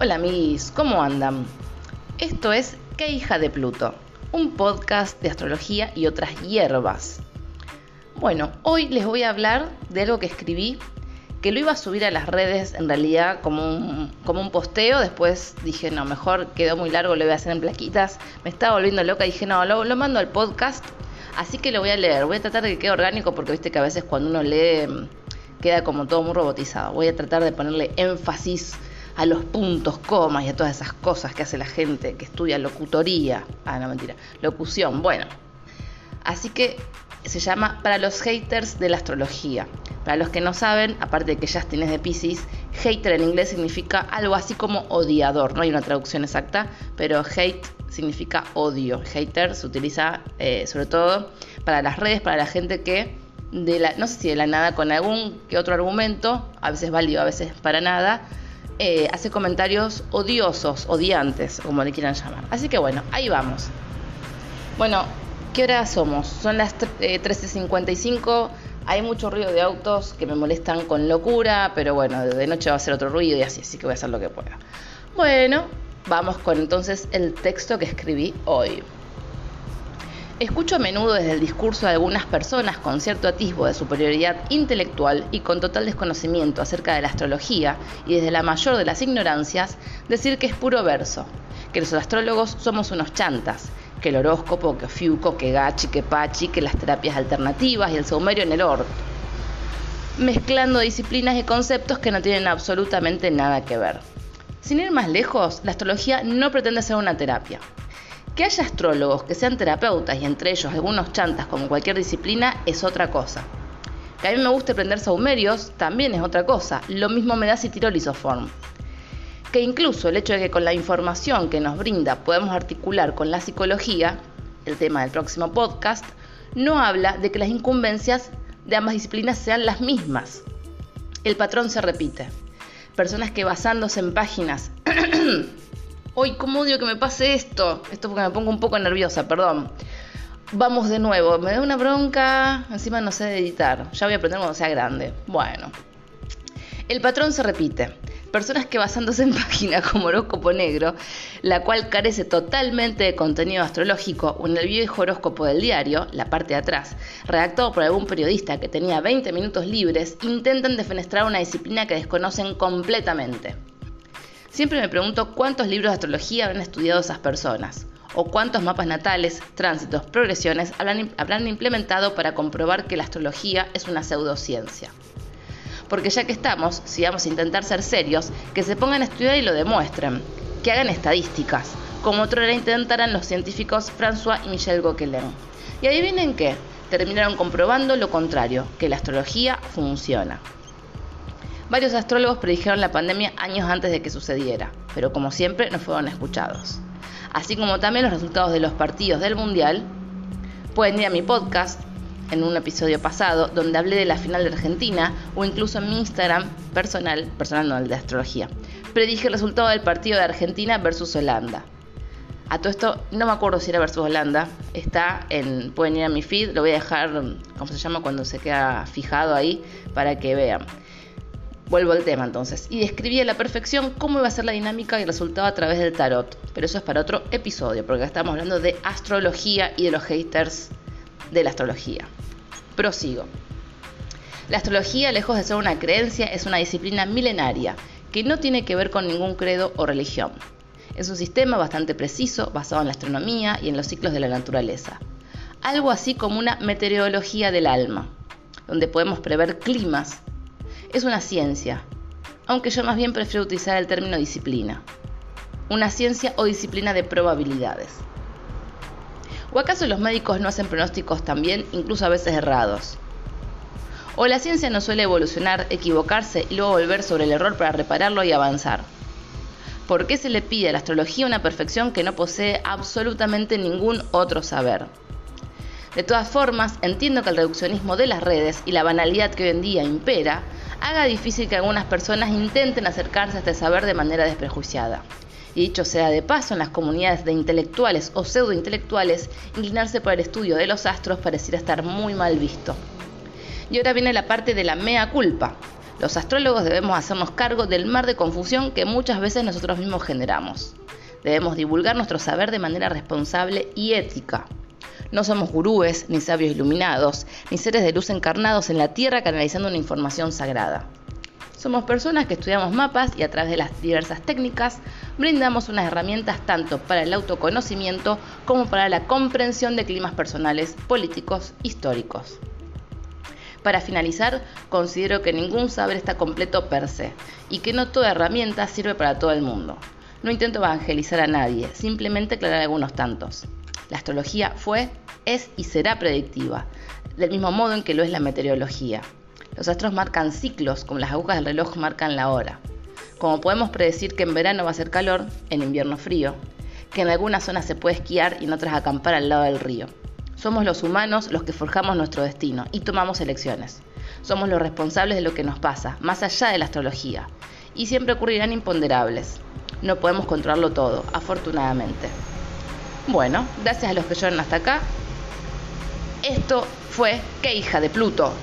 Hola amigos, ¿cómo andan? Esto es ¿Qué hija de Pluto? Un podcast de astrología y otras hierbas. Bueno, hoy les voy a hablar de algo que escribí, que lo iba a subir a las redes en realidad como un, como un posteo, después dije, no, mejor quedó muy largo, lo voy a hacer en plaquitas, me estaba volviendo loca, dije, no, lo, lo mando al podcast, así que lo voy a leer, voy a tratar de que quede orgánico porque viste que a veces cuando uno lee queda como todo muy robotizado. Voy a tratar de ponerle énfasis a los puntos, comas y a todas esas cosas que hace la gente que estudia locutoría. Ah, no, mentira. Locución. Bueno. Así que se llama Para los haters de la astrología. Para los que no saben, aparte de que ya tienes de Pisces, hater en inglés significa algo así como odiador. No hay una traducción exacta, pero hate significa odio. Hater se utiliza eh, sobre todo para las redes, para la gente que de la, no sé si de la nada, con algún que otro argumento, a veces válido, a veces para nada, eh, hace comentarios odiosos, odiantes, como le quieran llamar. Así que bueno, ahí vamos. Bueno, ¿qué hora somos? Son las 13.55. Eh, Hay mucho ruido de autos que me molestan con locura, pero bueno, de noche va a ser otro ruido y así, así que voy a hacer lo que pueda. Bueno, vamos con entonces el texto que escribí hoy. Escucho a menudo desde el discurso de algunas personas con cierto atisbo de superioridad intelectual y con total desconocimiento acerca de la astrología y desde la mayor de las ignorancias decir que es puro verso, que los astrólogos somos unos chantas, que el horóscopo, que Fiuco, que Gachi, que Pachi, que las terapias alternativas y el saumerio en el orto, mezclando disciplinas y conceptos que no tienen absolutamente nada que ver. Sin ir más lejos, la astrología no pretende ser una terapia. Que haya astrólogos que sean terapeutas y entre ellos algunos chantas como cualquier disciplina es otra cosa. Que a mí me guste aprender saumerios también es otra cosa. Lo mismo me da si tiro lisoform. Que incluso el hecho de que con la información que nos brinda podemos articular con la psicología, el tema del próximo podcast, no habla de que las incumbencias de ambas disciplinas sean las mismas. El patrón se repite. Personas que basándose en páginas Uy, ¿cómo odio que me pase esto? Esto porque me pongo un poco nerviosa, perdón. Vamos de nuevo, me da una bronca, encima no sé editar. Ya voy a aprender cuando sea grande. Bueno. El patrón se repite. Personas que basándose en páginas como horóscopo negro, la cual carece totalmente de contenido astrológico, o en el viejo horóscopo del diario, la parte de atrás, redactado por algún periodista que tenía 20 minutos libres, intentan defenestrar una disciplina que desconocen completamente. Siempre me pregunto cuántos libros de astrología habrán estudiado esas personas, o cuántos mapas natales, tránsitos, progresiones habrán, implementado para comprobar que la astrología es una pseudociencia. Porque ya que estamos, si vamos a intentar ser serios, que se pongan a estudiar y lo demuestren, que hagan estadísticas, como otro era intentarán los científicos François y Michel Gauquelin. Y adivinen qué, terminaron comprobando lo contrario, que la astrología funciona. Varios astrólogos predijeron la pandemia años antes de que sucediera, pero como siempre no fueron escuchados. Así como también los resultados de los partidos del Mundial, pueden ir a mi podcast en un episodio pasado donde hablé de la final de Argentina o incluso en mi Instagram personal, personal no el de astrología, predije el resultado del partido de Argentina versus Holanda. A todo esto no me acuerdo si era versus Holanda, está en, pueden ir a mi feed, lo voy a dejar, ¿cómo se llama? Cuando se queda fijado ahí para que vean. Vuelvo al tema entonces, y describí a la perfección cómo iba a ser la dinámica y resultado a través del tarot, pero eso es para otro episodio, porque estamos hablando de astrología y de los haters de la astrología. Prosigo. La astrología, lejos de ser una creencia, es una disciplina milenaria que no tiene que ver con ningún credo o religión. Es un sistema bastante preciso, basado en la astronomía y en los ciclos de la naturaleza. Algo así como una meteorología del alma, donde podemos prever climas, es una ciencia, aunque yo más bien prefiero utilizar el término disciplina. Una ciencia o disciplina de probabilidades. ¿O acaso los médicos no hacen pronósticos también, incluso a veces errados? ¿O la ciencia no suele evolucionar, equivocarse y luego volver sobre el error para repararlo y avanzar? ¿Por qué se le pide a la astrología una perfección que no posee absolutamente ningún otro saber? De todas formas, entiendo que el reduccionismo de las redes y la banalidad que hoy en día impera haga difícil que algunas personas intenten acercarse a este saber de manera desprejuiciada. Y dicho sea de paso, en las comunidades de intelectuales o pseudointelectuales, inclinarse por el estudio de los astros pareciera estar muy mal visto. Y ahora viene la parte de la mea culpa, Los astrólogos debemos hacernos cargo del mar de confusión que muchas veces nosotros mismos generamos. Debemos divulgar nuestro saber de manera responsable y ética. No somos gurúes, ni sabios iluminados, ni seres de luz encarnados en la tierra canalizando una información sagrada. Somos personas que estudiamos mapas y a través de las diversas técnicas brindamos unas herramientas tanto para el autoconocimiento como para la comprensión de climas personales, políticos, históricos. Para finalizar, considero que ningún saber está completo per se y que no toda herramienta sirve para todo el mundo. No intento evangelizar a nadie, simplemente aclarar algunos tantos. La astrología fue, es y será predictiva, del mismo modo en que lo es la meteorología. Los astros marcan ciclos, como las agujas del reloj marcan la hora. Como podemos predecir que en verano va a ser calor, en invierno frío, que en algunas zonas se puede esquiar y en otras acampar al lado del río. Somos los humanos los que forjamos nuestro destino y tomamos elecciones. Somos los responsables de lo que nos pasa, más allá de la astrología. Y siempre ocurrirán imponderables. No podemos controlarlo todo, afortunadamente. Bueno, gracias a los que llegaron hasta acá. Esto fue ¡Qué hija de Pluto!